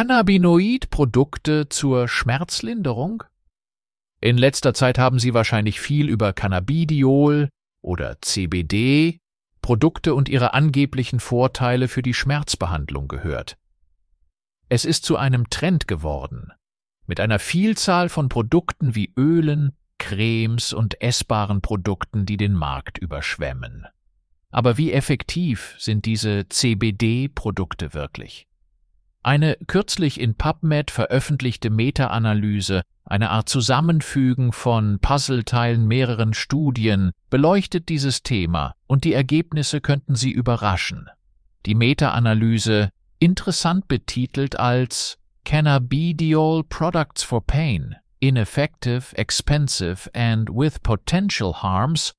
Cannabinoid-Produkte zur Schmerzlinderung? In letzter Zeit haben Sie wahrscheinlich viel über Cannabidiol oder CBD, Produkte und ihre angeblichen Vorteile für die Schmerzbehandlung gehört. Es ist zu einem Trend geworden, mit einer Vielzahl von Produkten wie Ölen, Cremes und essbaren Produkten, die den Markt überschwemmen. Aber wie effektiv sind diese CBD-Produkte wirklich? Eine kürzlich in PubMed veröffentlichte Meta-Analyse, eine Art Zusammenfügen von Puzzleteilen mehreren Studien, beleuchtet dieses Thema und die Ergebnisse könnten Sie überraschen. Die Meta-Analyse, interessant betitelt als Cannabidiol Products for Pain, Ineffective, Expensive and with Potential Harms,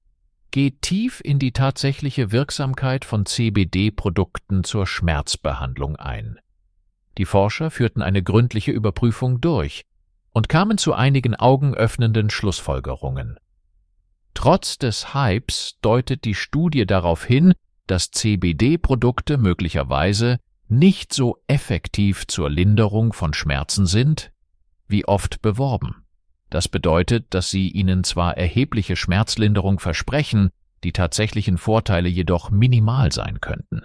geht tief in die tatsächliche Wirksamkeit von CBD-Produkten zur Schmerzbehandlung ein. Die Forscher führten eine gründliche Überprüfung durch und kamen zu einigen augenöffnenden Schlussfolgerungen. Trotz des Hypes deutet die Studie darauf hin, dass CBD-Produkte möglicherweise nicht so effektiv zur Linderung von Schmerzen sind, wie oft beworben. Das bedeutet, dass sie ihnen zwar erhebliche Schmerzlinderung versprechen, die tatsächlichen Vorteile jedoch minimal sein könnten.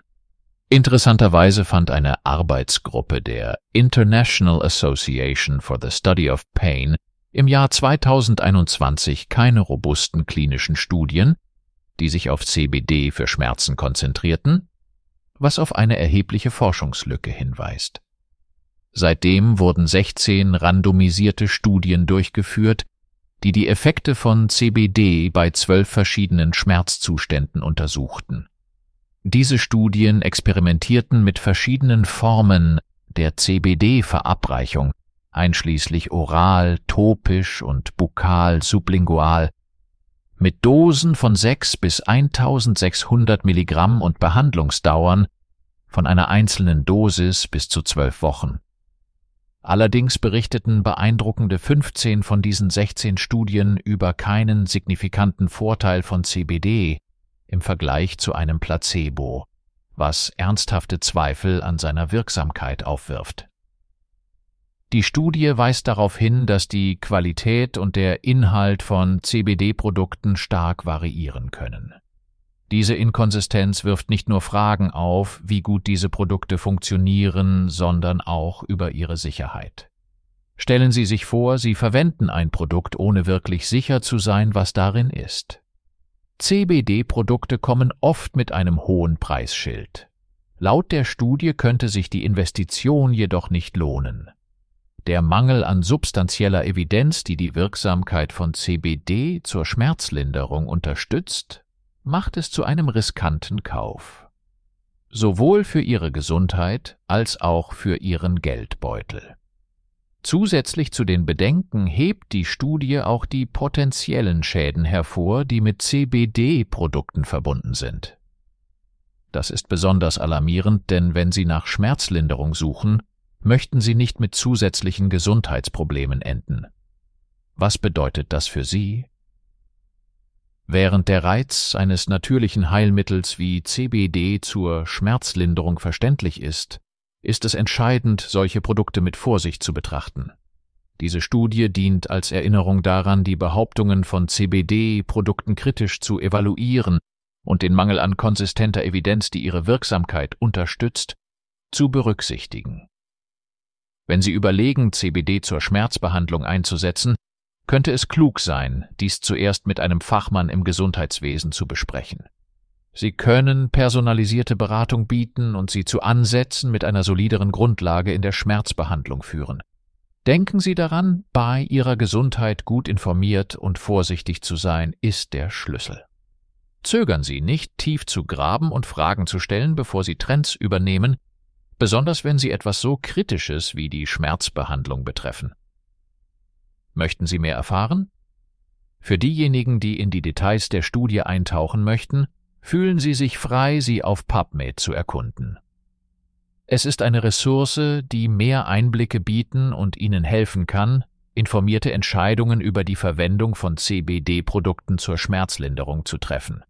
Interessanterweise fand eine Arbeitsgruppe der International Association for the Study of Pain im Jahr 2021 keine robusten klinischen Studien, die sich auf CBD für Schmerzen konzentrierten, was auf eine erhebliche Forschungslücke hinweist. Seitdem wurden 16 randomisierte Studien durchgeführt, die die Effekte von CBD bei zwölf verschiedenen Schmerzzuständen untersuchten. Diese Studien experimentierten mit verschiedenen Formen der CBD-Verabreichung, einschließlich oral, topisch und bukal sublingual, mit Dosen von 6 bis 1600 Milligramm und Behandlungsdauern von einer einzelnen Dosis bis zu zwölf Wochen. Allerdings berichteten beeindruckende 15 von diesen 16 Studien über keinen signifikanten Vorteil von CBD im Vergleich zu einem Placebo, was ernsthafte Zweifel an seiner Wirksamkeit aufwirft. Die Studie weist darauf hin, dass die Qualität und der Inhalt von CBD-Produkten stark variieren können. Diese Inkonsistenz wirft nicht nur Fragen auf, wie gut diese Produkte funktionieren, sondern auch über ihre Sicherheit. Stellen Sie sich vor, Sie verwenden ein Produkt, ohne wirklich sicher zu sein, was darin ist. CBD-Produkte kommen oft mit einem hohen Preisschild. Laut der Studie könnte sich die Investition jedoch nicht lohnen. Der Mangel an substanzieller Evidenz, die die Wirksamkeit von CBD zur Schmerzlinderung unterstützt, macht es zu einem riskanten Kauf. Sowohl für ihre Gesundheit als auch für ihren Geldbeutel. Zusätzlich zu den Bedenken hebt die Studie auch die potenziellen Schäden hervor, die mit CBD-Produkten verbunden sind. Das ist besonders alarmierend, denn wenn Sie nach Schmerzlinderung suchen, möchten Sie nicht mit zusätzlichen Gesundheitsproblemen enden. Was bedeutet das für Sie? Während der Reiz eines natürlichen Heilmittels wie CBD zur Schmerzlinderung verständlich ist, ist es entscheidend, solche Produkte mit Vorsicht zu betrachten. Diese Studie dient als Erinnerung daran, die Behauptungen von CBD-Produkten kritisch zu evaluieren und den Mangel an konsistenter Evidenz, die ihre Wirksamkeit unterstützt, zu berücksichtigen. Wenn Sie überlegen, CBD zur Schmerzbehandlung einzusetzen, könnte es klug sein, dies zuerst mit einem Fachmann im Gesundheitswesen zu besprechen. Sie können personalisierte Beratung bieten und Sie zu Ansätzen mit einer solideren Grundlage in der Schmerzbehandlung führen. Denken Sie daran, bei Ihrer Gesundheit gut informiert und vorsichtig zu sein, ist der Schlüssel. Zögern Sie nicht, tief zu graben und Fragen zu stellen, bevor Sie Trends übernehmen, besonders wenn Sie etwas so Kritisches wie die Schmerzbehandlung betreffen. Möchten Sie mehr erfahren? Für diejenigen, die in die Details der Studie eintauchen möchten, fühlen Sie sich frei, sie auf PubMed zu erkunden. Es ist eine Ressource, die mehr Einblicke bieten und Ihnen helfen kann, informierte Entscheidungen über die Verwendung von CBD-Produkten zur Schmerzlinderung zu treffen.